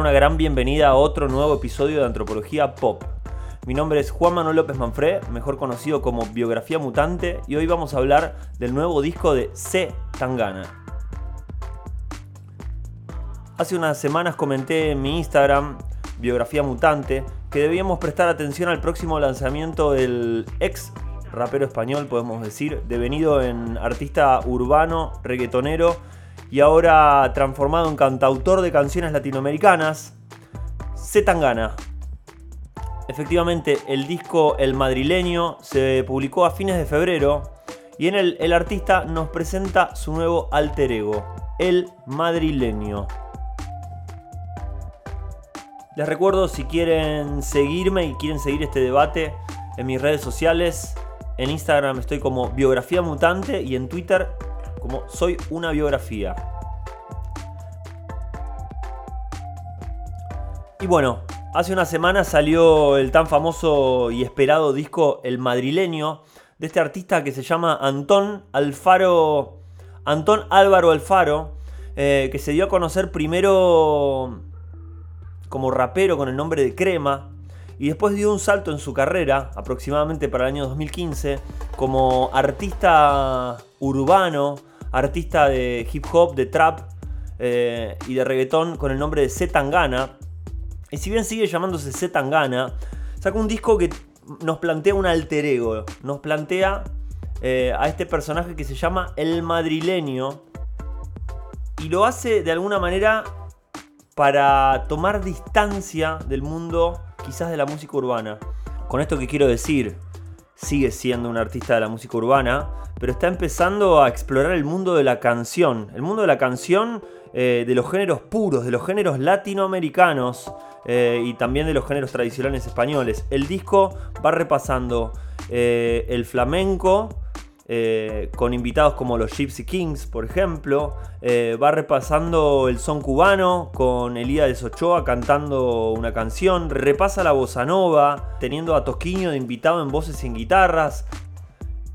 una gran bienvenida a otro nuevo episodio de Antropología Pop. Mi nombre es Juan Manuel López Manfré, mejor conocido como Biografía Mutante, y hoy vamos a hablar del nuevo disco de C. Tangana. Hace unas semanas comenté en mi Instagram, Biografía Mutante, que debíamos prestar atención al próximo lanzamiento del ex rapero español, podemos decir, devenido en artista urbano, reggaetonero y ahora transformado en cantautor de canciones latinoamericanas, Tangana. Efectivamente, el disco El Madrileño se publicó a fines de febrero y en él el artista nos presenta su nuevo alter ego, El Madrileño. Les recuerdo si quieren seguirme y quieren seguir este debate en mis redes sociales. En Instagram estoy como Biografía Mutante y en Twitter como Soy una biografía. Y bueno, hace una semana salió el tan famoso y esperado disco El Madrileño de este artista que se llama Antón Alfaro. Antón Álvaro Alfaro, eh, que se dio a conocer primero como rapero con el nombre de Crema, y después dio un salto en su carrera, aproximadamente para el año 2015, como artista urbano, artista de hip hop, de trap eh, y de reggaetón con el nombre de Z Tangana. Y si bien sigue llamándose Z Tangana, saca un disco que nos plantea un alter ego, nos plantea eh, a este personaje que se llama El Madrileño y lo hace de alguna manera para tomar distancia del mundo quizás de la música urbana. Con esto que quiero decir, sigue siendo un artista de la música urbana, pero está empezando a explorar el mundo de la canción, el mundo de la canción eh, de los géneros puros, de los géneros latinoamericanos eh, y también de los géneros tradicionales españoles. El disco va repasando eh, el flamenco, eh, con invitados como los Gypsy Kings, por ejemplo. Eh, va repasando el son cubano con de Ochoa cantando una canción. Repasa la bossa nova, teniendo a Tosquiño de invitado en voces y en guitarras.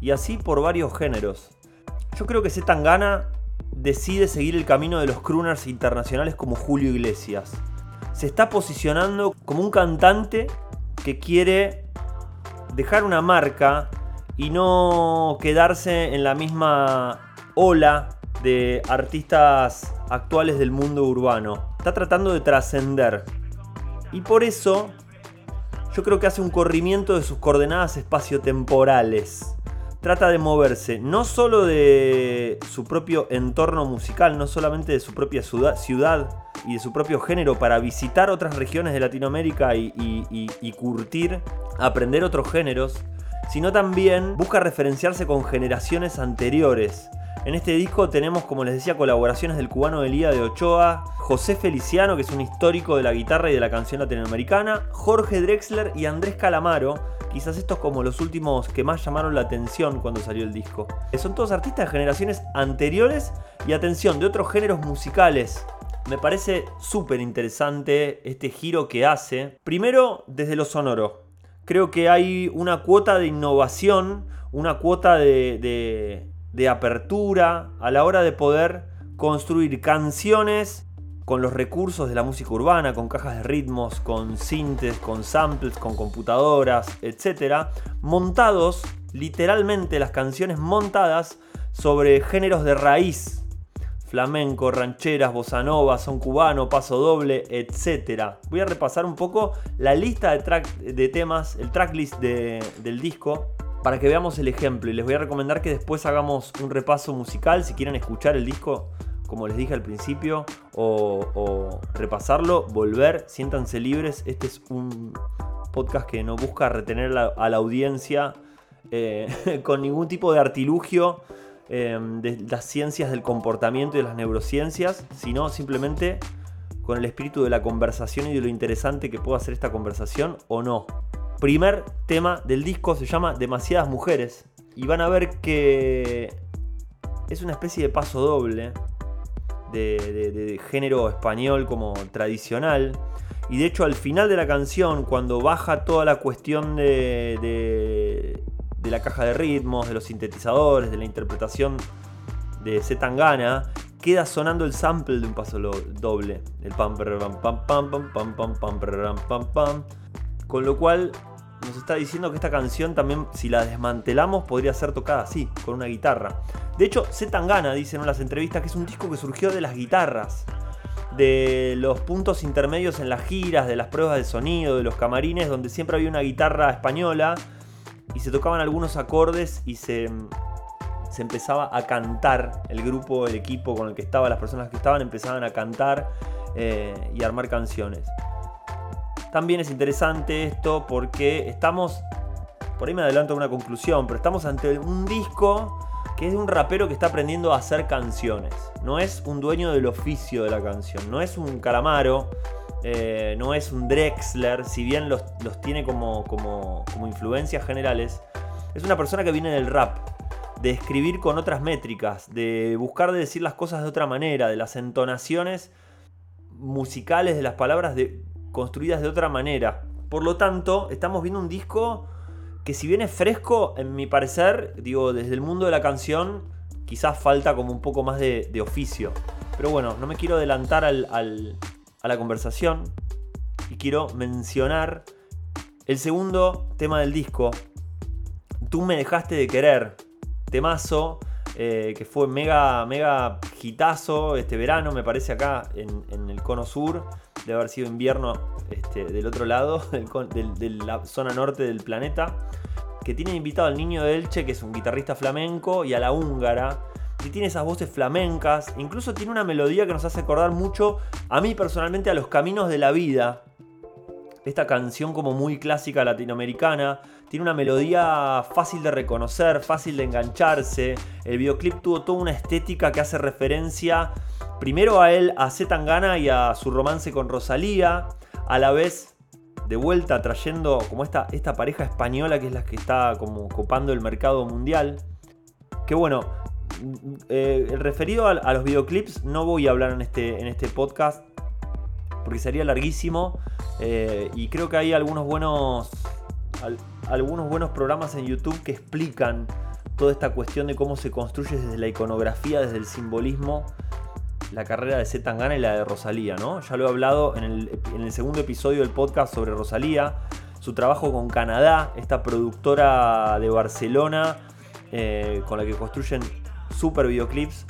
Y así por varios géneros. Yo creo que Tangana decide seguir el camino de los crooners internacionales como Julio Iglesias. Se está posicionando como un cantante que quiere dejar una marca y no quedarse en la misma ola de artistas actuales del mundo urbano. Está tratando de trascender. Y por eso yo creo que hace un corrimiento de sus coordenadas espaciotemporales. Trata de moverse no solo de su propio entorno musical, no solamente de su propia ciudad y de su propio género para visitar otras regiones de Latinoamérica y, y curtir, aprender otros géneros, sino también busca referenciarse con generaciones anteriores. En este disco tenemos, como les decía, colaboraciones del cubano Elía de Ochoa, José Feliciano, que es un histórico de la guitarra y de la canción latinoamericana, Jorge Drexler y Andrés Calamaro, quizás estos como los últimos que más llamaron la atención cuando salió el disco. Son todos artistas de generaciones anteriores y atención, de otros géneros musicales. Me parece súper interesante este giro que hace. Primero, desde lo sonoro creo que hay una cuota de innovación, una cuota de, apertura a la hora de poder construir canciones con los recursos de la música urbana, con cajas de ritmos, con sintes, con samples, con computadoras, etc. Montados, literalmente las canciones montadas sobre géneros de raíz flamenco, rancheras, bossa nova, son cubano, paso doble, etc. Voy a repasar un poco la lista de, temas, el tracklist del disco, para que veamos el ejemplo. Y les voy a recomendar que después hagamos un repaso musical si quieren escuchar el disco. Como les dije al principio, o, repasarlo, volver, siéntanse libres. Este es un podcast que no busca retener a la audiencia eh, con ningún tipo de artilugio Em, de las ciencias del comportamiento y de las neurociencias, sino simplemente con el espíritu de la conversación y de lo interesante que pueda ser esta conversación o no. Primer tema del disco se llama Demasiadas Mujeres y van a ver que es una especie de paso doble de, género español como tradicional. Y de hecho al final de la canción, cuando baja toda la cuestión de, de la caja de ritmos, de los sintetizadores, de la interpretación de Zetangana, queda sonando el sample de un paso doble. El pam pam pam pam pam pam pam pam pam pam pam. Con lo cual nos está diciendo que esta canción también, si la desmantelamos, podría ser tocada así, con una guitarra. De hecho, Z Tangana dicen en las entrevistas que es un disco que surgió de las guitarras, de los puntos intermedios en las giras, de las pruebas de sonido, de los camarines, donde siempre había una guitarra española y se tocaban algunos acordes y se, se empezaba a cantar. El grupo, el equipo con el que estaba, las personas que estaban empezaban a cantar eh, y armar canciones. También es interesante esto porque estamos, por ahí me adelanto a una conclusión, pero estamos ante un disco que es de un rapero que está aprendiendo a hacer canciones. No es un dueño del oficio de la canción, no es un calamaro, eh, no es un Drexler, si bien los, tiene como, como, como influencias generales. Es una persona que viene del rap, de escribir con otras métricas, de buscar de decir las cosas de otra manera, de las entonaciones musicales de las palabras de, construidas de otra manera. Por lo tanto, estamos viendo un disco que si bien es fresco, en mi parecer, digo, desde el mundo de la canción, quizás falta como un poco más de, oficio. Pero bueno, no me quiero adelantar a la conversación y quiero mencionar el segundo tema del disco, Tú me dejaste de querer, temazo, eh, que fue mega, mega hitazo este verano, me parece acá en, el cono sur de haber sido invierno este, del otro lado, de la zona norte del planeta, que tiene invitado al niño de Elche, que es un guitarrista flamenco, y a la húngara, y tiene esas voces flamencas, incluso tiene una melodía que nos hace acordar mucho, a mí personalmente, a los caminos de la vida. Esta canción como muy clásica latinoamericana, tiene una melodía fácil de reconocer, fácil de engancharse. El videoclip tuvo toda una estética que hace referencia primero a él, a Zetangana y a su romance con Rosalía, a la vez de vuelta trayendo como esta, esta pareja española que es la que está como copando el mercado mundial. Que bueno, eh, referido a, los videoclips no voy a hablar en este, en este podcast porque sería larguísimo eh, y creo que hay algunos buenos, algunos buenos programas en YouTube que explican toda esta cuestión de cómo se construye desde la iconografía, desde el simbolismo la carrera de Z Tangana y la de Rosalía, ¿no? Ya lo he hablado en el, segundo episodio del podcast sobre Rosalía, su trabajo con Canadá, esta productora de Barcelona eh, con la que construyen super videoclips.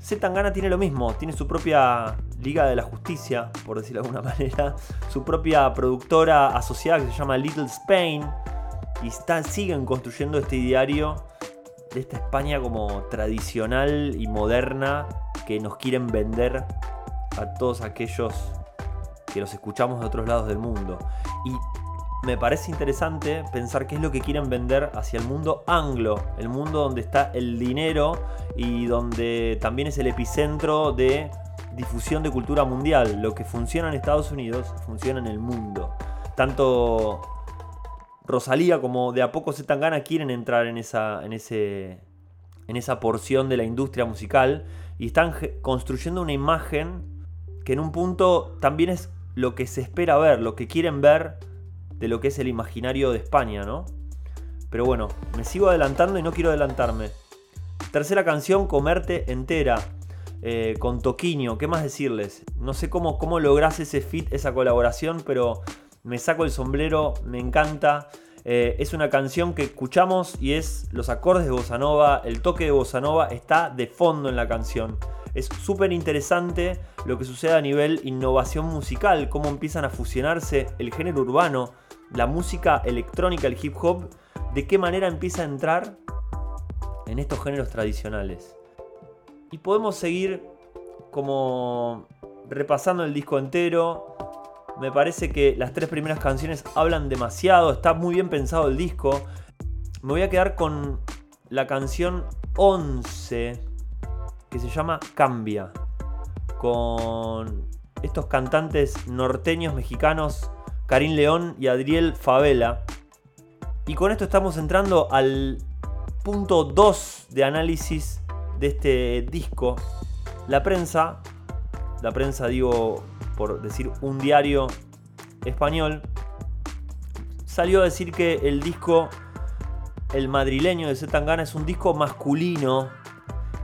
Z Tangana tiene lo mismo, tiene su propia Liga de la Justicia, por decirlo de alguna manera, su propia productora asociada que se llama Little Spain, y siguen construyendo este diario de esta España como tradicional y moderna que nos quieren vender a todos aquellos que los escuchamos de otros lados del mundo. Y me parece interesante pensar qué es lo que quieren vender hacia el mundo anglo, el mundo donde está el dinero y donde también es el epicentro de difusión de cultura mundial. Lo que funciona en Estados Unidos funciona en el mundo. Tanto Rosalía como de a poco se tan gana quieren entrar en esa, en, ese, en esa porción de la industria musical y están construyendo una imagen que en un punto también es lo que se espera ver, lo que quieren ver de lo que es el imaginario de España, ¿no? Pero bueno, me sigo adelantando y no quiero adelantarme. Tercera canción, Comerte entera, eh, con Toquinho, ¿qué más decirles? No sé cómo, cómo lográs ese fit, esa colaboración, pero me saco el sombrero, me encanta. Eh, es una canción que escuchamos y es los acordes de bossa nova, el toque de bossa nova está de fondo en la canción. Es súper interesante lo que sucede a nivel innovación musical, cómo empiezan a fusionarse el género urbano, la música electrónica, el hip hop, de qué manera empieza a entrar en estos géneros tradicionales. Y podemos seguir como repasando el disco entero, me parece que las tres primeras canciones hablan demasiado, está muy bien pensado el disco. Me voy a quedar con la canción 11, que se llama Cambia, con estos cantantes norteños mexicanos, Karim León y Adriel Favela. Y con esto estamos entrando al punto 2 de análisis de este disco. La prensa, la prensa digo por decir un diario español, salió a decir que el disco El madrileño de Zetangana es un disco masculino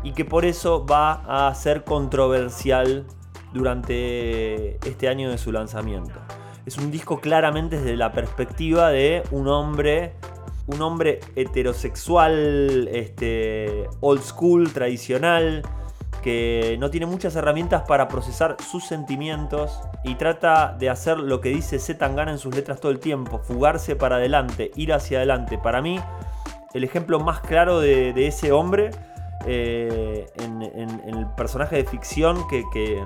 y que por eso va a ser controversial durante este año de su lanzamiento. Es un disco claramente desde la perspectiva de un hombre, un hombre heterosexual, este, old school, tradicional, que no tiene muchas herramientas para procesar sus sentimientos y trata de hacer lo que dice Zetangana en sus letras todo el tiempo, fugarse para adelante, ir hacia adelante. Para mí, el ejemplo más claro de, ese hombre eh, en, el personaje de ficción que,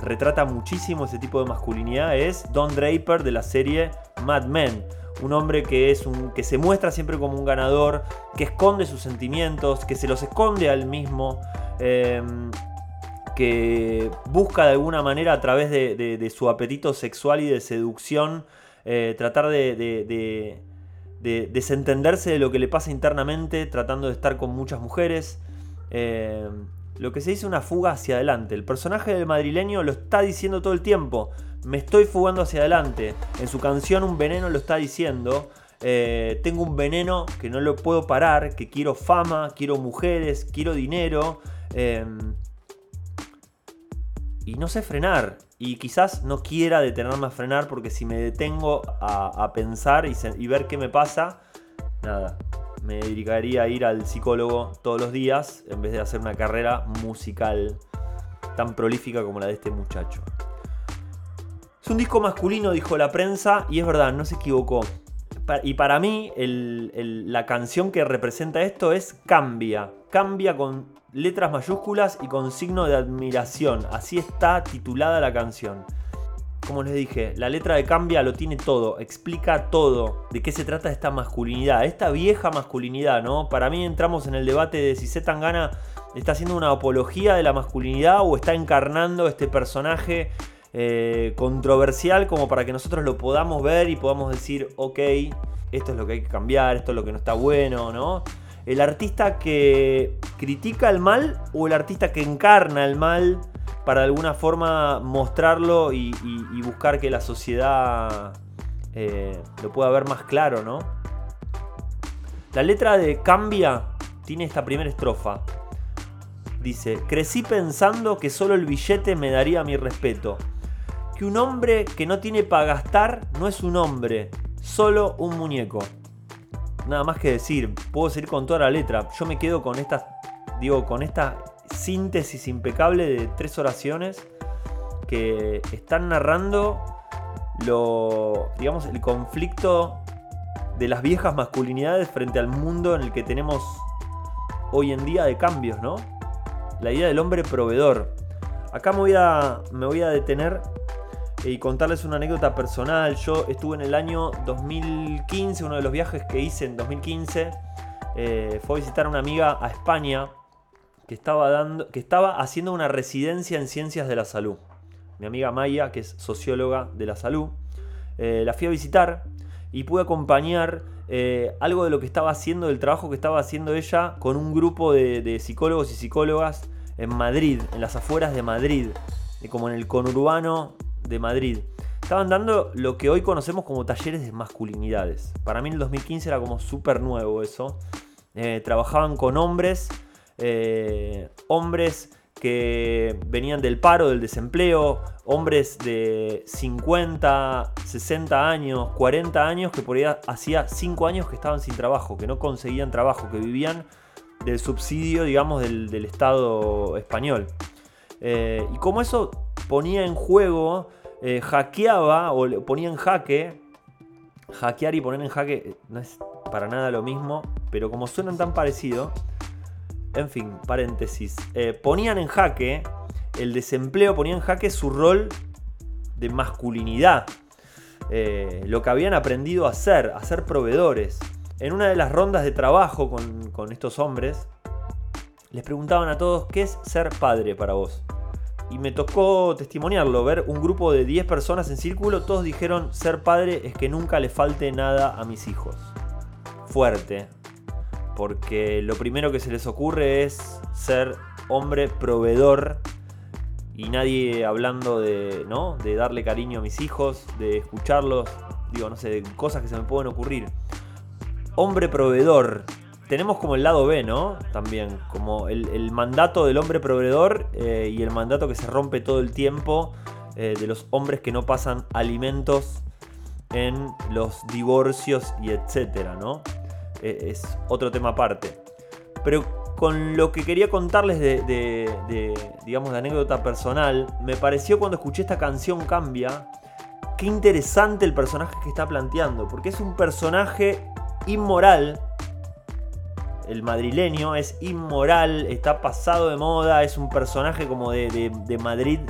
retrata muchísimo ese tipo de masculinidad es Don Draper de la serie Mad Men. Un hombre que, es un, que se muestra siempre como un ganador, que esconde sus sentimientos, que se los esconde al mismo, em, que busca de alguna manera a través de, su apetito sexual y de seducción eh, tratar de, desentenderse de lo que le pasa internamente, tratando de estar con muchas mujeres. Em, lo que se dice una fuga hacia adelante. El personaje del madrileño lo está diciendo todo el tiempo. Me estoy fugando hacia adelante. En su canción Un veneno lo está diciendo. Eh, tengo un veneno que no lo puedo parar, que quiero fama, quiero mujeres, quiero dinero. Em, y no sé frenar. Y quizás no quiera detenerme a frenar porque si me detengo a, pensar y ver qué me pasa, nada, me dedicaría a ir al psicólogo todos los días en vez de hacer una carrera musical tan prolífica como la de este muchacho. Es un disco masculino, dijo la prensa, y es verdad, no se equivocó. Y para mí, la canción que representa esto es Cambia. Cambia con letras mayúsculas y con signo de admiración. Así está titulada la canción como les dije, la letra de Cambia lo tiene todo, explica todo de qué se trata esta masculinidad, esta vieja masculinidad, ¿no? Para mí entramos en el debate de si Zetangana está haciendo una apología de la masculinidad o está encarnando este personaje eh, controversial como para que nosotros lo podamos ver y podamos decir, ok, esto es lo que hay que cambiar, esto es lo que no está bueno, ¿no? El artista que critica el mal o el artista que encarna el mal para de alguna forma mostrarlo y, buscar que la sociedad eh, lo pueda ver más claro, ¿no? La letra de Cambia tiene esta primera estrofa. Dice, crecí pensando que solo el billete me daría mi respeto. Que un hombre que no tiene para gastar no es un hombre, solo un muñeco. Nada más que decir, puedo seguir con toda la letra. Yo me quedo con esta, digo, con esta síntesis impecable de tres oraciones que están narrando lo, digamos, el conflicto de las viejas masculinidades frente al mundo en el que tenemos hoy en día de cambios, ¿no? La idea del hombre proveedor. Acá me voy a, me voy a detener y contarles una anécdota personal. Yo estuve en el año 2015, uno de los viajes que hice en 2015, eh, fue visitar a una amiga a España que estaba, dando, que estaba haciendo una residencia en ciencias de la salud. Mi amiga Maya, que es socióloga de la salud, eh, la fui a visitar y pude acompañar eh, algo de lo que estaba haciendo, del trabajo que estaba haciendo ella con un grupo de, psicólogos y psicólogas en Madrid, en las afueras de Madrid, como en el conurbano de Madrid. Estaban dando lo que hoy conocemos como talleres de masculinidades. Para mí en el 2015 era como súper nuevo eso. Eh, trabajaban con hombres eh, hombres que venían del paro, del desempleo, hombres de 50, 60 años, 40 años que por ahí hacía 5 años que estaban sin trabajo, que no conseguían trabajo, que vivían del subsidio, digamos, del, Estado español. Eh, y como eso ponía en juego, eh, hackeaba o ponía en jaque, hackear y poner en jaque no es para nada lo mismo, pero como suenan tan parecido, en fin, paréntesis. Eh, ponían en jaque, el desempleo ponía en jaque su rol de masculinidad. Eh, lo que habían aprendido a hacer, a ser proveedores. En una de las rondas de trabajo con, con estos hombres, les preguntaban a todos qué es ser padre para vos. Y me tocó testimoniarlo, ver un grupo de 10 personas en círculo, todos dijeron ser padre es que nunca le falte nada a mis hijos. Fuerte, porque lo primero que se les ocurre es ser hombre proveedor y nadie hablando de, ¿no? de darle cariño a mis hijos, de escucharlos, digo, no sé, de cosas que se me pueden ocurrir. Hombre proveedor, tenemos como el lado B, ¿no? También, como el, mandato del hombre proveedor eh, y el mandato que se rompe todo el tiempo eh, de los hombres que no pasan alimentos en los divorcios y etcétera, ¿no? Es otro tema aparte. Pero con lo que quería contarles de, digamos, de anécdota personal, me pareció cuando escuché esta canción Cambia, qué interesante el personaje que está planteando, porque es un personaje inmoral. El madrileño es inmoral, está pasado de moda, es un personaje como de, Madrid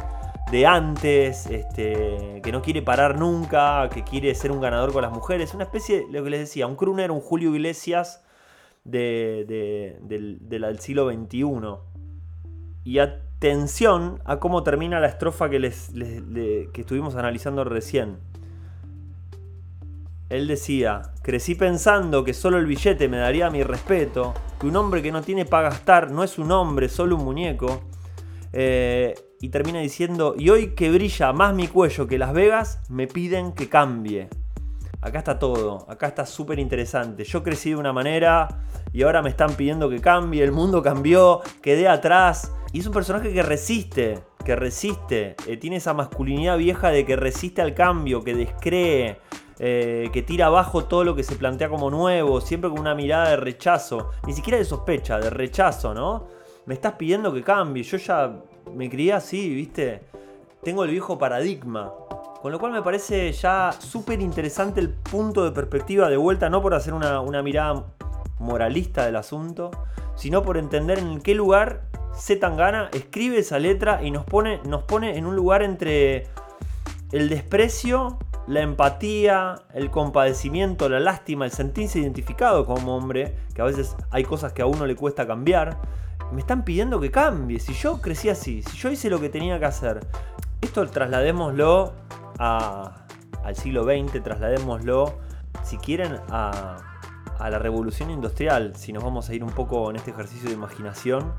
de antes, este, que no quiere parar nunca, que quiere ser un ganador con las mujeres. Una especie, lo que les decía, un crooner, un Julio Iglesias del, siglo XXI. Y atención a cómo termina la estrofa que, les, que estuvimos analizando recién. Él decía, crecí pensando que solo el billete me daría mi respeto, que un hombre que no tiene para gastar no es un hombre, solo un muñeco. Eh, y termina diciendo, y hoy que brilla más mi cuello que Las Vegas, me piden que cambie. Acá está todo, acá está súper interesante. Yo crecí de una manera y ahora me están pidiendo que cambie, el mundo cambió, quedé atrás. Y es un personaje que resiste, que resiste, eh, tiene esa masculinidad vieja de que resiste al cambio, que descree, eh, que tira abajo todo lo que se plantea como nuevo, siempre con una mirada de rechazo, ni siquiera de sospecha, de rechazo, ¿no? Me estás pidiendo que cambie, yo ya me crié así, ¿viste? Tengo el viejo paradigma. Con lo cual me parece ya súper interesante el punto de perspectiva de vuelta, no por hacer una, mirada moralista del asunto, sino por entender en qué lugar Z Tangana escribe esa letra y nos pone, nos pone en un lugar entre el desprecio, la empatía, el compadecimiento, la lástima, el sentirse identificado como hombre, que a veces hay cosas que a uno le cuesta cambiar. Me están pidiendo que cambie. Si yo crecí así, si yo hice lo que tenía que hacer, esto trasladémoslo al siglo XX, trasladémoslo, si quieren, a, la revolución industrial, si nos vamos a ir un poco en este ejercicio de imaginación,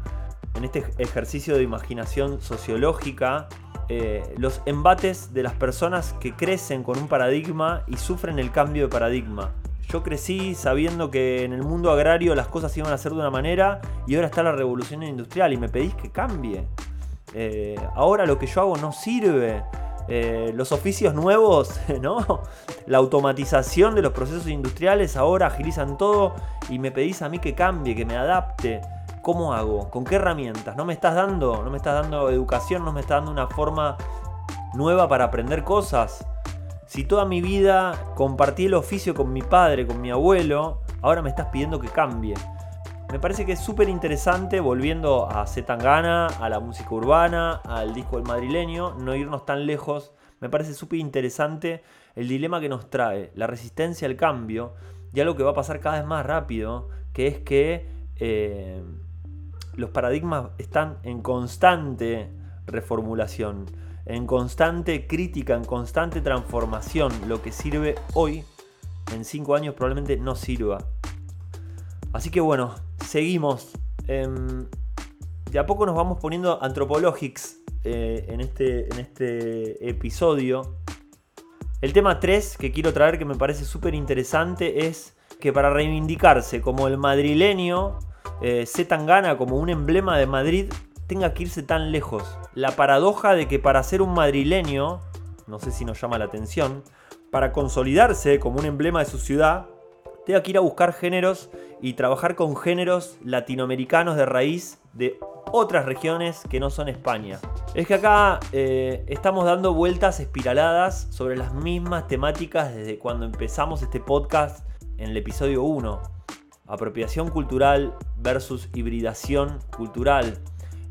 en este ejercicio de imaginación sociológica, eh, los embates de las personas que crecen con un paradigma y sufren el cambio de paradigma. Yo crecí sabiendo que en el mundo agrario las cosas iban a ser de una manera y ahora está la revolución industrial y me pedís que cambie. Eh, ahora lo que yo hago no sirve. Eh, los oficios nuevos, ¿no? La automatización de los procesos industriales ahora agilizan todo y me pedís a mí que cambie, que me adapte. ¿Cómo hago? ¿Con qué herramientas? ¿No me estás dando? ¿No me estás dando educación? ¿No me estás dando una forma nueva para aprender cosas? Si toda mi vida compartí el oficio con mi padre, con mi abuelo, ahora me estás pidiendo que cambie. Me parece que es súper interesante, volviendo a Zetangana, a la música urbana, al disco del madrileño, no irnos tan lejos. Me parece súper interesante el dilema que nos trae, la resistencia al cambio y algo que va a pasar cada vez más rápido, que es que eh, los paradigmas están en constante reformulación, en constante crítica, en constante transformación. Lo que sirve hoy, en cinco años probablemente no sirva. Así que bueno, seguimos. Em, de a poco nos vamos poniendo antropologics eh, en, este, en este episodio. El tema 3 que quiero traer que me parece súper interesante es que para reivindicarse como el madrileño, eh, se tan gana como un emblema de Madrid, tenga que irse tan lejos. La paradoja de que para ser un madrileño, no sé si nos llama la atención, para consolidarse como un emblema de su ciudad, tenga que ir a buscar géneros y trabajar con géneros latinoamericanos de raíz de otras regiones que no son España. Es que acá eh, estamos dando vueltas espiraladas sobre las mismas temáticas desde cuando empezamos este podcast en el episodio 1. Apropiación cultural versus hibridación cultural.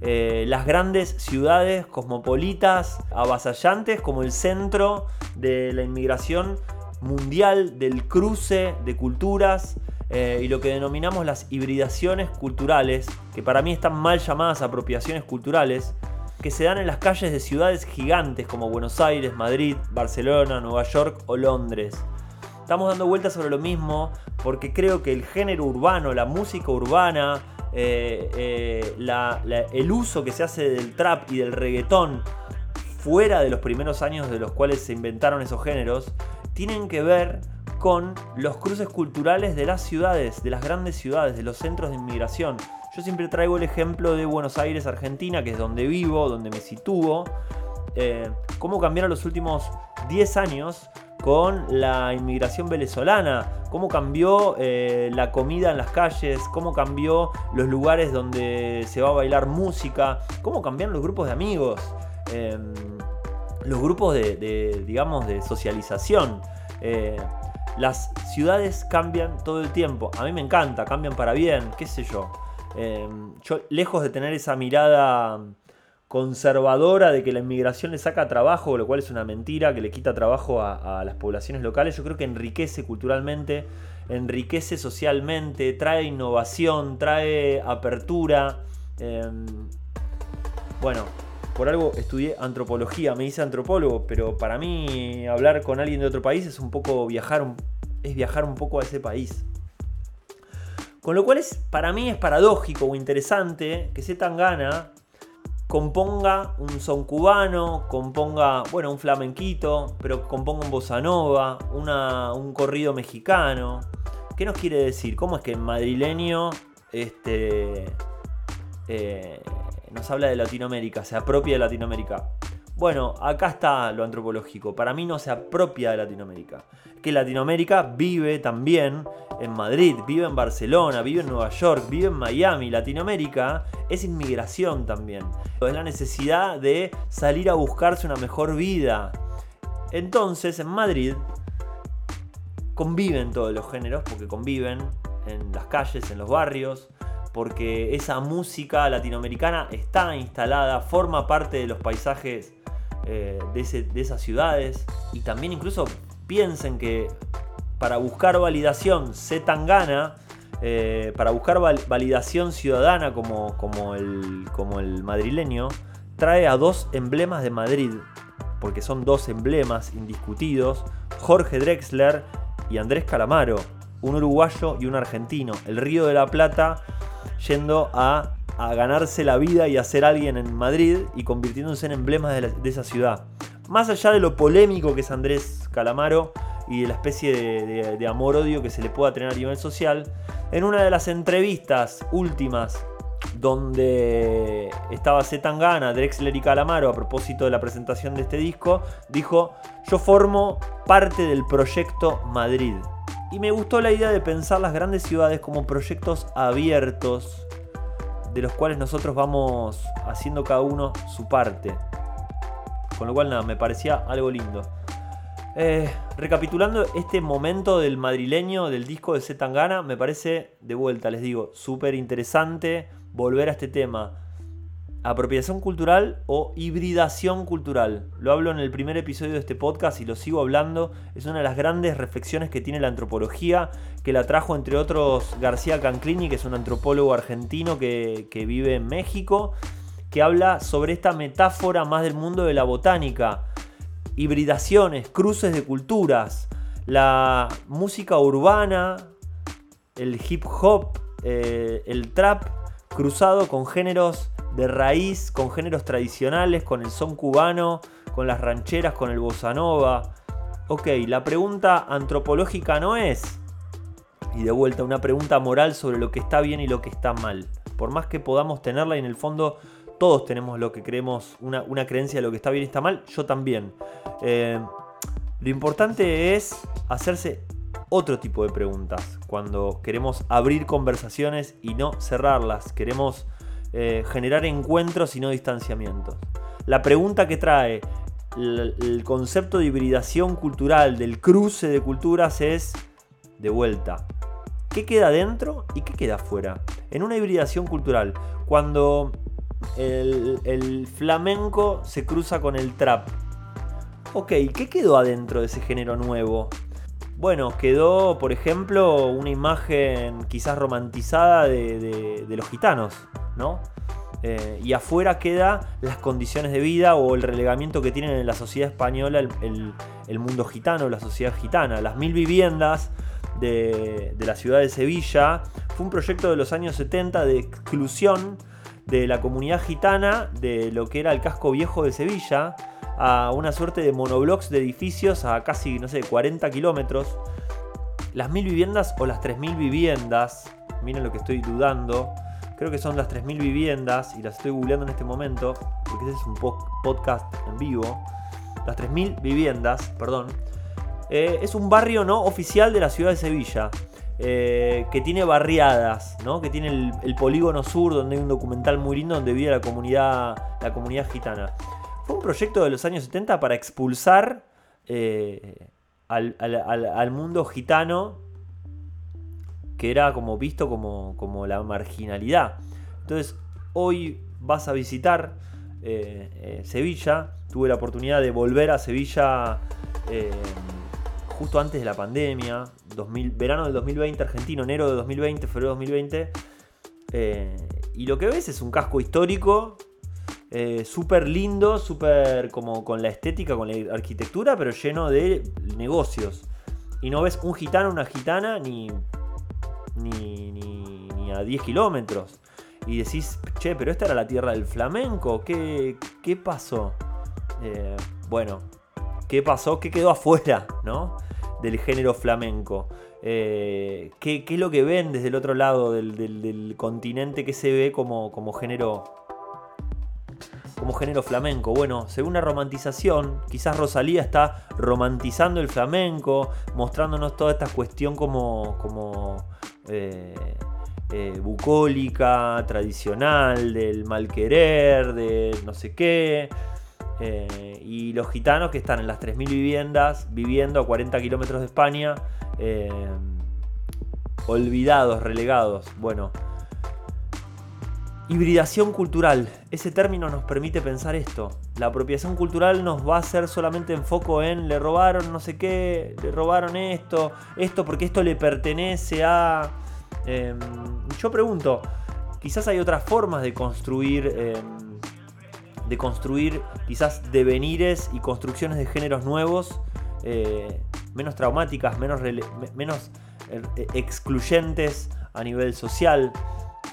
Eh, las grandes ciudades cosmopolitas, avasallantes como el centro de la inmigración mundial del cruce de culturas eh, y lo que denominamos las hibridaciones culturales, que para mí están mal llamadas apropiaciones culturales, que se dan en las calles de ciudades gigantes como Buenos Aires, Madrid, Barcelona, Nueva York o Londres. Estamos dando vueltas sobre lo mismo porque creo que el género urbano, la música urbana, eh, eh, el uso que se hace del trap y del reggaetón fuera de los primeros años de los cuales se inventaron esos géneros, tienen que ver con los cruces culturales de las ciudades, de las grandes ciudades, de los centros de inmigración. Yo siempre traigo el ejemplo de Buenos Aires, Argentina, que es donde vivo, donde me sitúo. Eh, cómo cambiaron los últimos 10 años con la inmigración venezolana, cómo cambió eh, la comida en las calles, cómo cambió los lugares donde se va a bailar música, cómo cambiaron los grupos de amigos, em, los grupos de, digamos, de socialización. Eh, las ciudades cambian todo el tiempo, a mí me encanta, cambian para bien, qué sé yo. Em, yo lejos de tener esa mirada conservadora de que la inmigración le saca trabajo, lo cual es una mentira, que le quita trabajo a, las poblaciones locales, yo creo que enriquece culturalmente, enriquece socialmente, trae innovación, trae apertura. Em, bueno, por algo estudié antropología, me hice antropólogo, pero para mí hablar con alguien de otro país es un poco viajar, es viajar un poco a ese país. Con lo cual es, para mí es paradójico o interesante que gana componga un son cubano, componga, bueno, un flamenquito, pero componga un bossa nova, un corrido mexicano. ¿Qué nos quiere decir? ¿Cómo es que el madrileño este, eh, nos habla de Latinoamérica, se apropia de Latinoamérica? Bueno, acá está lo antropológico. Para mí no se apropia de Latinoamérica. Que Latinoamérica vive también en Madrid, vive en Barcelona, vive en Nueva York, vive en Miami. Latinoamérica es inmigración también. Es la necesidad de salir a buscarse una mejor vida. Entonces, en Madrid conviven todos los géneros, porque conviven en las calles, en los barrios, porque esa música latinoamericana está instalada, forma parte de los paisajes eh, de, esas ciudades. Y también incluso piensen que para buscar validación se Tangana, eh, para buscar validación ciudadana como, como, el, como el madrileño, trae a dos emblemas de Madrid, porque son dos emblemas indiscutidos, Jorge Drexler y Andrés Calamaro, un uruguayo y un argentino, el Río de la Plata yendo a a ganarse la vida y a ser alguien en Madrid y convirtiéndose en emblemas de, esa ciudad. Más allá de lo polémico que es Andrés Calamaro y de la especie de, amor-odio que se le pueda tener a nivel social, en una de las entrevistas últimas donde estaba Zetangana, Drexler y Calamaro a propósito de la presentación de este disco, dijo, yo formo parte del proyecto Madrid. Y me gustó la idea de pensar las grandes ciudades como proyectos abiertos, de los cuales nosotros vamos haciendo cada uno su parte. Con lo cual nada, me parecía algo lindo. Eh, recapitulando este momento del madrileño, del disco de Zetangana, me parece, de vuelta les digo, súper interesante volver a este tema apropiación cultural o hibridación cultural. Lo hablo en el primer episodio de este podcast y lo sigo hablando. Es una de las grandes reflexiones que tiene la antropología, que la trajo entre otros García Canclini, que es un antropólogo argentino que, vive en México, que habla sobre esta metáfora más del mundo de la botánica. Hibridaciones, cruces de culturas, la música urbana, el hip hop, eh, el trap, cruzado con géneros de raíz, con géneros tradicionales, con el son cubano, con las rancheras, con el bossa nova. Ok, la pregunta antropológica no es, y de vuelta, una pregunta moral sobre lo que está bien y lo que está mal. Por más que podamos tenerla y en el fondo todos tenemos lo que creemos, una, creencia de lo que está bien y está mal, yo también. Eh, lo importante es hacerse otro tipo de preguntas cuando queremos abrir conversaciones y no cerrarlas. Queremos eh, generar encuentros y no distanciamientos. La pregunta que trae el, concepto de hibridación cultural, del cruce de culturas es, de vuelta, ¿qué queda dentro y qué queda afuera? En una hibridación cultural, cuando el, el flamenco se cruza con el trap, ok, ¿qué quedó adentro de ese género nuevo? Bueno, quedó, por ejemplo, una imagen quizás romantizada de, los gitanos, ¿no? Eh, y afuera queda las condiciones de vida o el relegamiento que tienen en la sociedad española el, mundo gitano, la sociedad gitana. Las mil viviendas de, de, la ciudad de Sevilla fue un proyecto de los años 70 de exclusión de la comunidad gitana de lo que era el casco viejo de Sevilla a una suerte de monoblocks de edificios a casi, no sé, 40 kilómetros. las mil viviendas o las 3.000 viviendas. Miren lo que estoy dudando. Creo que son las 3.000 viviendas y las estoy googleando en este momento porque este es un podcast en vivo. Las 3.000 viviendas, perdón. Eh, es un barrio no oficial de la ciudad de Sevilla. Eh, que tiene barriadas, ¿no? que tiene el, polígono sur, donde hay un documental muy lindo donde vive la comunidad, la comunidad gitana. Fue un proyecto de los años 70 para expulsar eh, al, mundo gitano, que era como visto como, como la marginalidad. Entonces, hoy vas a visitar eh, Sevilla. Tuve la oportunidad de volver a Sevilla justo antes de la pandemia, 2000, verano del 2020 argentino, enero de 2020, febrero de 2020. Eh, y lo que ves es un casco histórico, eh, súper lindo, súper como con la estética, con la arquitectura, pero lleno de negocios. Y no ves un gitano, una gitana, ni, ni, ni, a 10 kilómetros. Y decís, che, pero esta era la tierra del flamenco, ¿qué, qué pasó? Eh, bueno, ¿qué pasó? ¿Qué quedó afuera? ¿No? del género flamenco. Eh, ¿qué, es lo que ven desde el otro lado del, continente que se ve como, como género como género flamenco. Bueno, según la romantización, quizás Rosalía está romantizando el flamenco, mostrándonos toda esta cuestión como, como eh, eh, bucólica, tradicional, del mal querer, de no sé qué. Eh, y los gitanos que están en las 3.000 viviendas, viviendo a 40 kilómetros de España, olvidados, relegados. Bueno, hibridación cultural. Ese término nos permite pensar esto. La apropiación cultural nos va a hacer solamente enfoco en le robaron no sé qué, le robaron esto, esto porque esto le pertenece a... Em, yo pregunto, quizás hay otras formas de construir em, de construir quizás devenires y construcciones de géneros nuevos, eh, menos traumáticas, menos, menos eh, excluyentes a nivel social.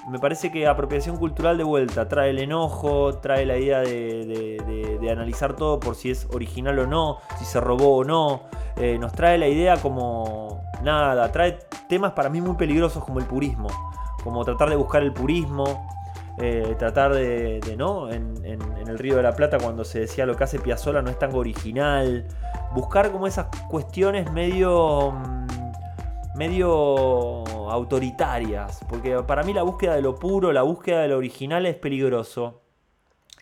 Me parece que apropiación cultural de vuelta trae el enojo, trae la idea de, analizar todo por si es original o no, si se robó o no. Eh, nos trae la idea como nada, trae temas para mí muy peligrosos como el purismo, como tratar de buscar el purismo, eh, tratar de, ¿no? En, el Río de la Plata cuando se decía lo que hace Piazzolla no es tan original, buscar como esas cuestiones medio mm, medio autoritarias, porque para mí la búsqueda de lo puro, la búsqueda de lo original es peligroso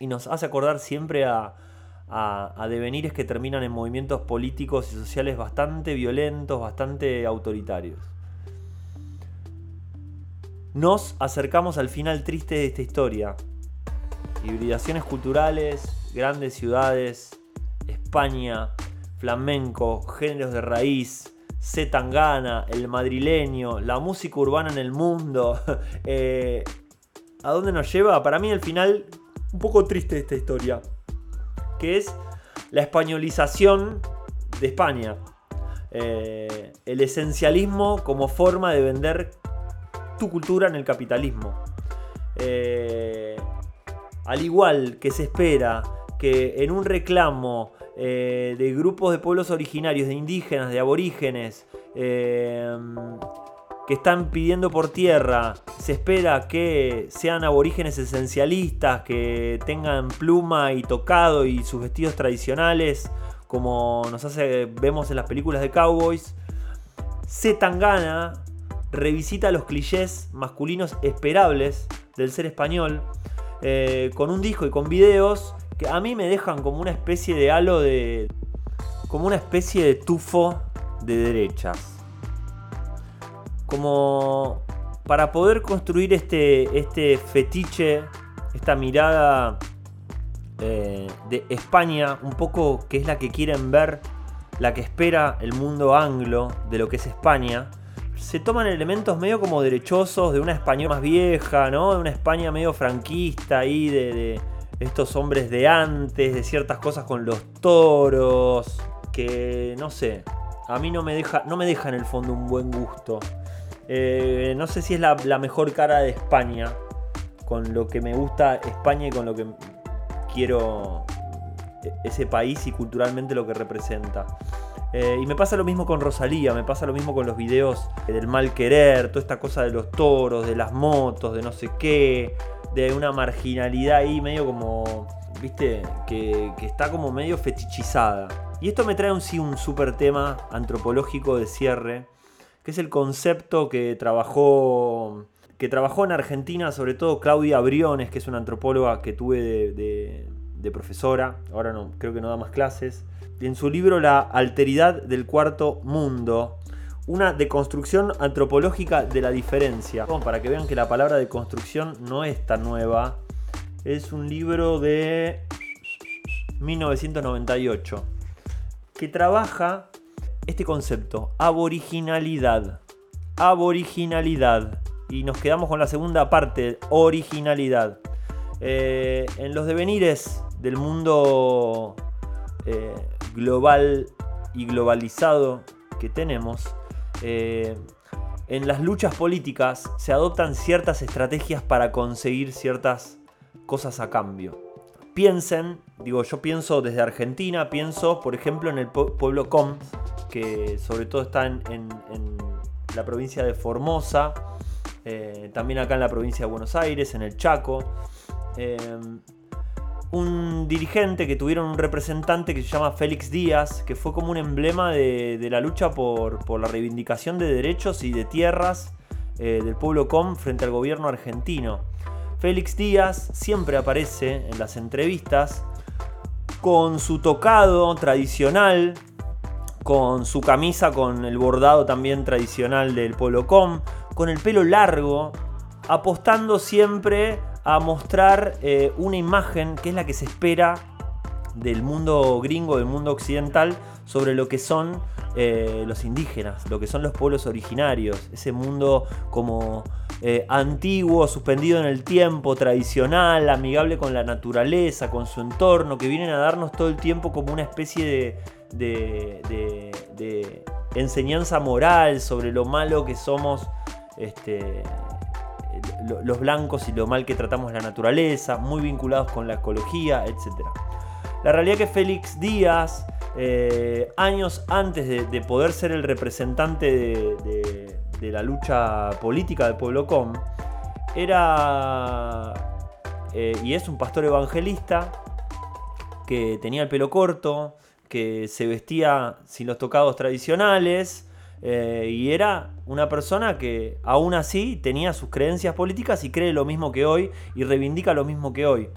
y nos hace acordar siempre a, a devenires que terminan en movimientos políticos y sociales bastante violentos, bastante autoritarios nos acercamos al final triste de esta historia. Hibridaciones culturales, grandes ciudades, España, flamenco, géneros de raíz, C. El madrileño, la música urbana en el mundo. Eh, ¿A dónde nos lleva? Para mí el final un poco triste esta historia, que es la españolización de España. Eh, el esencialismo como forma de vender tu cultura en el capitalismo. Eh, al igual que se espera que en un reclamo eh, de grupos de pueblos originarios, de indígenas, de aborígenes, eh, que están pidiendo por tierra, se espera que sean aborígenes esencialistas, que tengan pluma y tocado y sus vestidos tradicionales, como nos hace, vemos en las películas de cowboys. Se Tangana revisita los clichés masculinos esperables del ser español, eh, con un disco y con videos que a mí me dejan como una especie de halo de. como una especie de tufo de derechas. Como para poder construir este, este fetiche, esta mirada eh, de España, un poco que es la que quieren ver, la que espera el mundo anglo de lo que es España se toman elementos medio como derechosos de una España más vieja, ¿no? De una España medio franquista ahí, de, estos hombres de antes, de ciertas cosas con los toros, que no sé, a mí no me deja, no me deja en el fondo un buen gusto. Eh, no sé si es la, mejor cara de España, con lo que me gusta España y con lo que quiero ese país y culturalmente lo que representa. Eh, y me pasa lo mismo con Rosalía, me pasa lo mismo con los videos del mal querer, toda esta cosa de los toros, de las motos, de no sé qué, de una marginalidad ahí medio como, viste, que, está como medio fetichizada. Y esto me trae un, sí, un super tema antropológico de cierre, que es el concepto que trabajó, que trabajó en Argentina, sobre todo Claudia Briones, que es una antropóloga que tuve de, de profesora, ahora no, creo que no da más clases en su libro La alteridad del cuarto mundo, una deconstrucción antropológica de la diferencia. Para que vean que la palabra deconstrucción no es tan nueva. Es un libro de 1998 que trabaja este concepto, aboriginalidad. Aboriginalidad. Y nos quedamos con la segunda parte, originalidad. Eh, en los devenires del mundo eh, global y globalizado que tenemos, eh, en las luchas políticas se adoptan ciertas estrategias para conseguir ciertas cosas a cambio. Piensen, digo, yo pienso desde Argentina, pienso por ejemplo en el pueblo Com, que sobre todo está en, la provincia de Formosa, eh, también acá en la provincia de Buenos Aires, en el Chaco un dirigente que tuvieron un representante que se llama Félix Díaz, que fue como un emblema de, la lucha por, la reivindicación de derechos y de tierras eh, del pueblo com frente al gobierno argentino. Félix Díaz siempre aparece en las entrevistas con su tocado tradicional, con su camisa con el bordado también tradicional del pueblo com, con el pelo largo, apostando siempre a mostrar eh, una imagen que es la que se espera del mundo gringo, del mundo occidental, sobre lo que son eh, los indígenas, lo que son los pueblos originarios, ese mundo como eh, antiguo, suspendido en el tiempo, tradicional, amigable con la naturaleza, con su entorno, que vienen a darnos todo el tiempo como una especie de, de enseñanza moral sobre lo malo que somos este, los blancos y lo mal que tratamos la naturaleza, muy vinculados con la ecología, etc. La realidad que Félix Díaz, eh, años antes de, poder ser el representante de, la lucha política del pueblo com, era eh, y es un pastor evangelista que tenía el pelo corto, que se vestía sin los tocados tradicionales, eh, y era una persona que aún así tenía sus creencias políticas y cree lo mismo que hoy y reivindica lo mismo que hoy.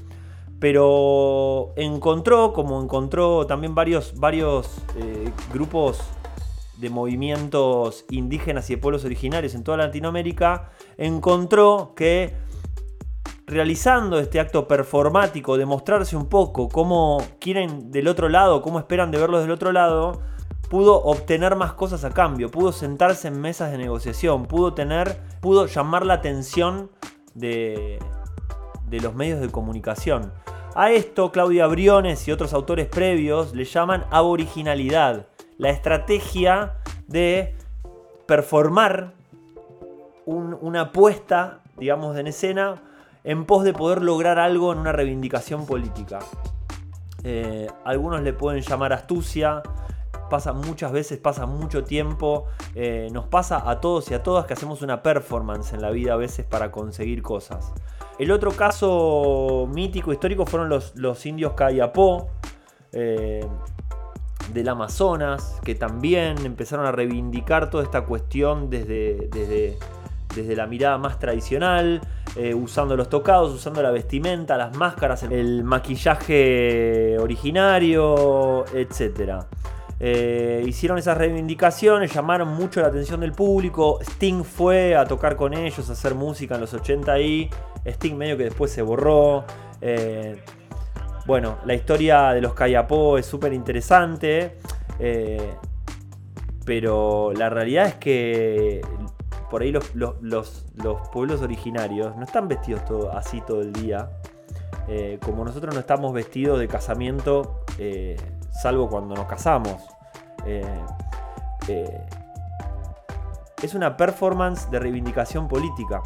Pero encontró, como encontró también varios, varios eh, grupos de movimientos indígenas y de pueblos originarios en toda Latinoamérica, encontró que realizando este acto performático de mostrarse un poco cómo quieren del otro lado, cómo esperan de verlos del otro lado, pudo obtener más cosas a cambio, pudo sentarse en mesas de negociación, pudo tener, pudo llamar la atención de, de los medios de comunicación. A esto Claudia Briones y otros autores previos le llaman aboriginalidad, la estrategia de performar una apuesta, digamos, en escena en pos de poder lograr algo en una reivindicación política. Eh, algunos le pueden llamar astucia, pasa muchas veces, pasa mucho tiempo, eh, nos pasa a todos y a todas que hacemos una performance en la vida a veces para conseguir cosas. El otro caso mítico, histórico, fueron los, los indios Kayapó eh, del Amazonas, que también empezaron a reivindicar toda esta cuestión desde, desde, desde la mirada más tradicional, eh, usando los tocados, usando la vestimenta, las máscaras, el maquillaje originario, etc. Eh, hicieron esas reivindicaciones, llamaron mucho la atención del público. Sting fue a tocar con ellos, a hacer música en los 80 y Sting medio que después se borró. Eh, bueno, la historia de los Kayapó es súper interesante. Eh, pero la realidad es que por ahí los, pueblos originarios no están vestidos así todo el día. como nosotros no estamos vestidos de casamiento salvo cuando nos casamos. Eh, eh, es una performance de reivindicación política.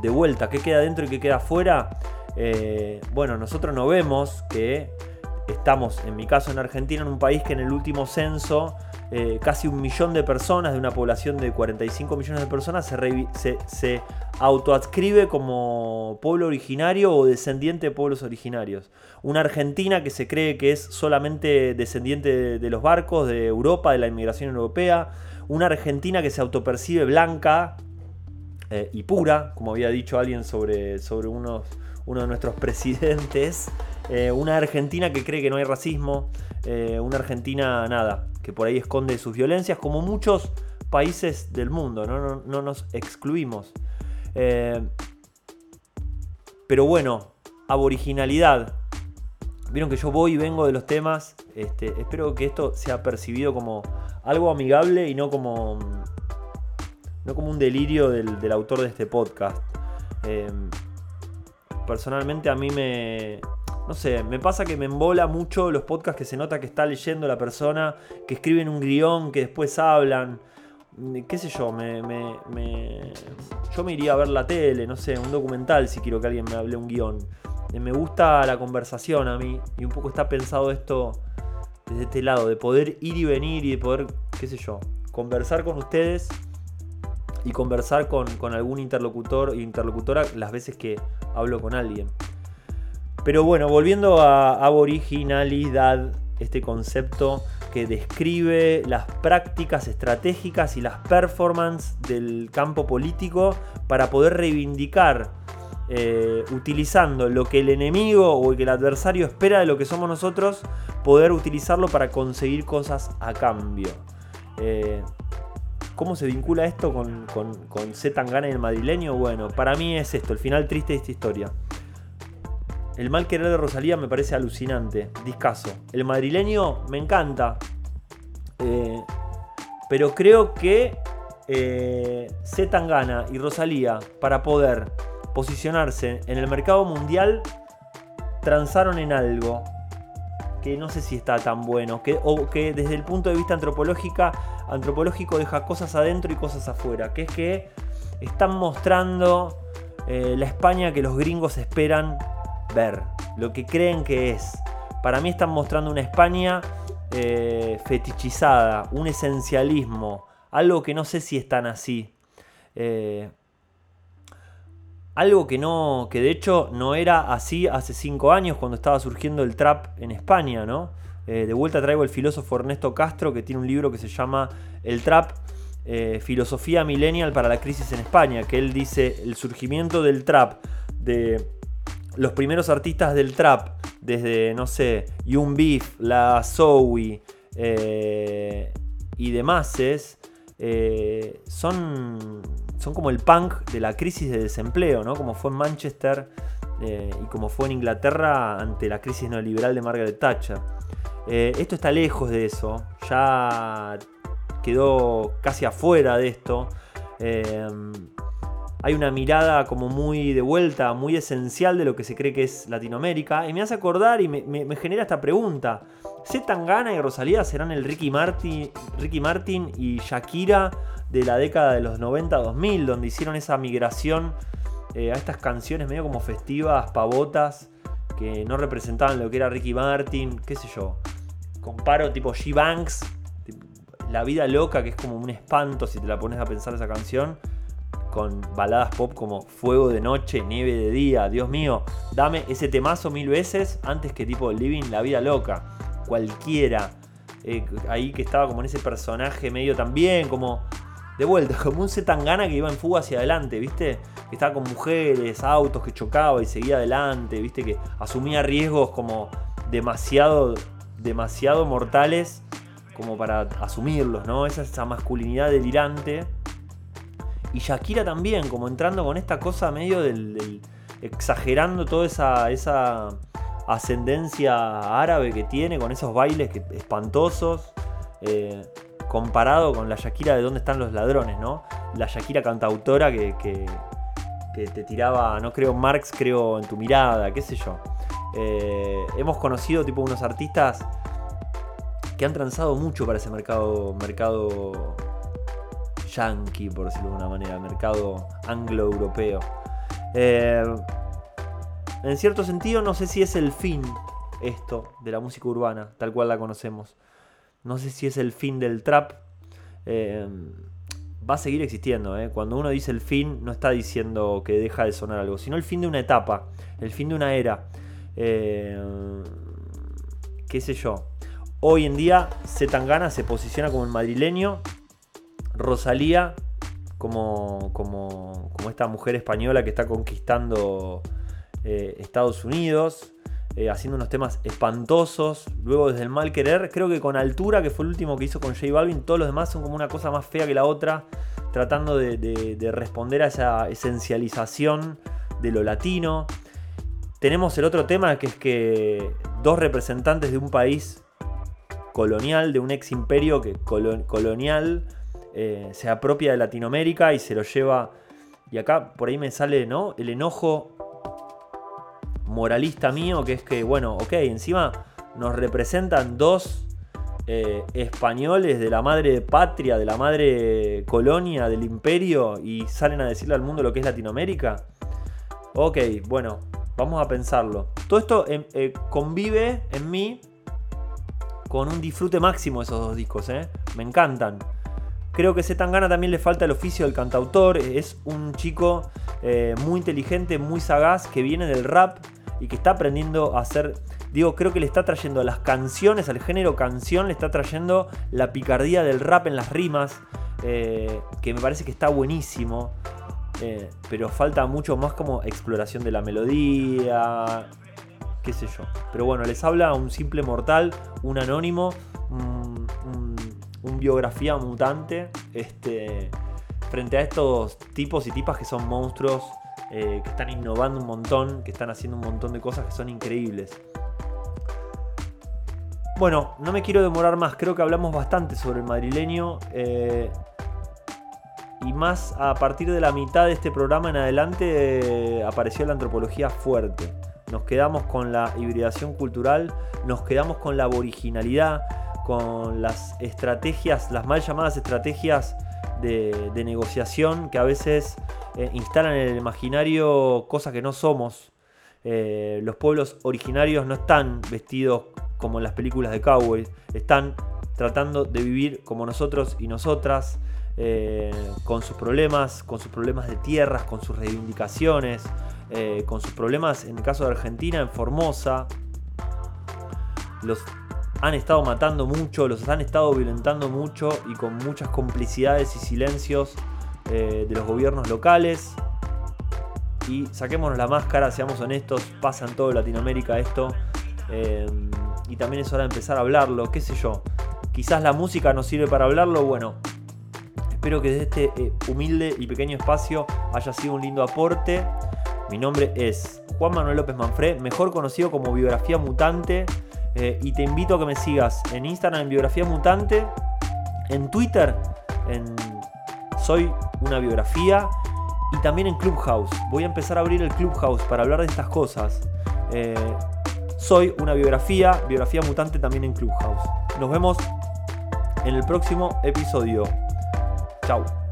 De vuelta, ¿qué queda dentro y qué queda afuera? Eh, bueno, nosotros no vemos que estamos, en mi caso en Argentina, en un país que en el último censo eh, casi un millón de personas, de una población de 45 millones de personas, se, se, autoadscribe como pueblo originario o descendiente de pueblos originarios. Una Argentina que se cree que es solamente descendiente de, los barcos, de Europa, de la inmigración europea. Una Argentina que se autopercibe blanca eh, y pura, como había dicho alguien sobre, sobre uno de nuestros presidentes. Eh, una Argentina que cree que no hay racismo. una Argentina, nada, que por ahí esconde sus violencias, como muchos países del mundo, no, nos excluimos. Eh, pero bueno, aboriginalidad. Vieron que yo voy y vengo de los temas. Este, espero que esto sea percibido como algo amigable y no como, no como un delirio del, autor de este podcast. Eh, personalmente a mí me, no sé, me pasa que me embola mucho los podcasts que se nota que está leyendo la persona, que escriben un guion, que después hablan. Mm, qué sé yo, me, yo me iría a ver la tele, no sé, un documental si quiero que alguien me hable un guion. Eh, me gusta la conversación a mí y un poco está pensado esto desde este lado, de poder ir y venir y de poder, qué sé yo, conversar con ustedes y conversar con, con algún interlocutor e interlocutora las veces que hablo con alguien. Pero bueno, volviendo a aboriginalidad, este concepto que describe las prácticas estratégicas y las performances del campo político para poder reivindicar, eh, utilizando lo que el enemigo o que el adversario espera de lo que somos nosotros, poder utilizarlo para conseguir cosas a cambio. Eh, ¿Cómo se vincula esto con, con, con Z y el madrileño? Bueno, para mí es esto, el final triste de esta historia. El mal querer de Rosalía me parece alucinante, discaso. El madrileño me encanta. Eh, pero creo que eh, Tangana y Rosalía, para poder posicionarse en el mercado mundial, transaron en algo que no sé si está tan bueno, que, o que desde el punto de vista antropológico deja cosas adentro y cosas afuera, que es que están mostrando eh, la España que los gringos esperan ver, lo que creen que es. Para mí están mostrando una España eh, fetichizada, un esencialismo, algo que no sé si es tan así. Eh, algo que no, que de hecho no era así hace cinco años cuando estaba surgiendo el trap en España, ¿no? Eh, de vuelta traigo el filósofo Ernesto Castro que tiene un libro que se llama El trap, filosofía millennial para la crisis en España, que él dice el surgimiento del trap de los primeros artistas del trap, desde, no sé, Young Beef, La Zoe eh, y demás, eh, son, son como el punk de la crisis de desempleo, ¿no? Como fue en Manchester eh, y como fue en Inglaterra ante la crisis neoliberal de Margaret Thatcher. esto está lejos de eso, ya quedó casi afuera de esto hay una mirada como muy de vuelta, muy esencial de lo que se cree que es Latinoamérica. Y me hace acordar y me, genera esta pregunta. ¿Z Tangana y Rosalía serán el Ricky Martin, Ricky Martin y Shakira de la década de los 90-2000, donde hicieron esa migración eh, a estas canciones medio como festivas, pavotas, que no representaban lo que era Ricky Martin, qué sé yo. Comparo tipo G-Banks, La vida loca, que es como un espanto si te la pones a pensar esa canción con baladas pop como Fuego de noche, Nieve de día, Dios mío, dame ese temazo mil veces antes que tipo Living la vida loca, cualquiera. Eh, ahí que estaba como en ese personaje medio también, como de vuelta, como un Zetangana que iba en fuga hacia adelante, ¿viste? Que estaba con mujeres, autos, que chocaba y seguía adelante, ¿viste? Que asumía riesgos como demasiado, demasiado mortales como para asumirlos, ¿no? Esa, esa masculinidad delirante y Shakira también, como entrando con esta cosa medio del. exagerando toda esa, esa ascendencia árabe que tiene, con esos bailes espantosos. Eh, comparado con la Shakira de dónde están los ladrones, ¿no? La Shakira cantautora que, que, te tiraba, no creo Marx, creo en tu mirada, qué sé yo. Eh, hemos conocido tipo unos artistas que han transado mucho para ese mercado, mercado yankee, por decirlo de alguna manera, mercado anglo-europeo. Eh, en cierto sentido, no sé si es el fin esto de la música urbana, tal cual la conocemos. no sé si es el fin del trap. Eh, va a seguir existiendo. ¿eh? Cuando uno dice el fin, no está diciendo que deja de sonar algo, sino el fin de una etapa, el fin de una era. Eh, ¿Qué sé yo? Hoy en día, Zetangana se posiciona como el madrileño, Rosalía como, como, esta mujer española que está conquistando eh, Estados Unidos. Eh, haciendo unos temas espantosos. Luego desde el mal querer, creo que con altura, que fue el último que hizo con J Balvin, todos los demás son como una cosa más fea que la otra, tratando de, responder a esa esencialización de lo latino. Tenemos el otro tema que es que dos representantes de un país colonial, de un ex imperio que colonial, eh, se apropia de Latinoamérica y se lo lleva. Y acá por ahí me sale ¿no? el enojo moralista mío, que es que, bueno, ok, encima nos representan dos eh, españoles de la madre patria, de la madre colonia, del imperio, y salen a decirle al mundo lo que es Latinoamérica. Ok, bueno, vamos a pensarlo. Todo esto em, eh, convive en mí con un disfrute máximo esos dos discos. Me encantan. Creo que Zetangana también le falta el oficio del cantautor. Es un chico eh, muy inteligente, muy sagaz, que viene del rap, y que está aprendiendo a hacer, digo, creo que le está trayendo las canciones, al género canción, le está trayendo la picardía del rap en las rimas, eh, que me parece que está buenísimo. Eh, pero falta mucho más como exploración de la melodía, qué sé yo. Pero bueno, les habla un simple mortal, un anónimo, un, biografía mutante, este, frente a estos tipos y tipas que son monstruos eh, que están innovando un montón, que están haciendo un montón de cosas que son increíbles. Bueno, no me quiero demorar más, creo que hablamos bastante sobre el madrileño. Eh, y más a partir de la mitad de este programa en adelante eh, apareció la antropología fuerte. Nos quedamos con la hibridación cultural, nos quedamos con la originalidad, con las estrategias, las mal llamadas estrategias de, negociación que a veces eh, instalan en el imaginario cosas que no somos. Eh, los pueblos originarios no están vestidos como en las películas de cowboys, están tratando de vivir como nosotros y nosotras, eh, con sus problemas, con sus problemas de tierras, con sus reivindicaciones, con sus problemas, en el caso de Argentina, en Formosa. Han estado matando mucho, los han estado violentando mucho y con muchas complicidades y silencios eh, de los gobiernos locales. Y saquémonos la máscara, seamos honestos, pasa en toda Latinoamérica esto. Eh, y también es hora de empezar a hablarlo, qué sé yo. Quizás la música nos sirve para hablarlo, bueno. Espero que desde este eh, humilde y pequeño espacio haya sido un lindo aporte. Mi nombre es Juan Manuel López Manfred, mejor conocido como Biografía Mutante. Y te invito a que me sigas en Instagram en Biografía Mutante, en Twitter en Soy una biografía y también en Clubhouse. Voy a empezar a abrir el Clubhouse para hablar de estas cosas. Eh, soy una biografía, biografía mutante también en Clubhouse. Nos vemos en el próximo episodio. Chao.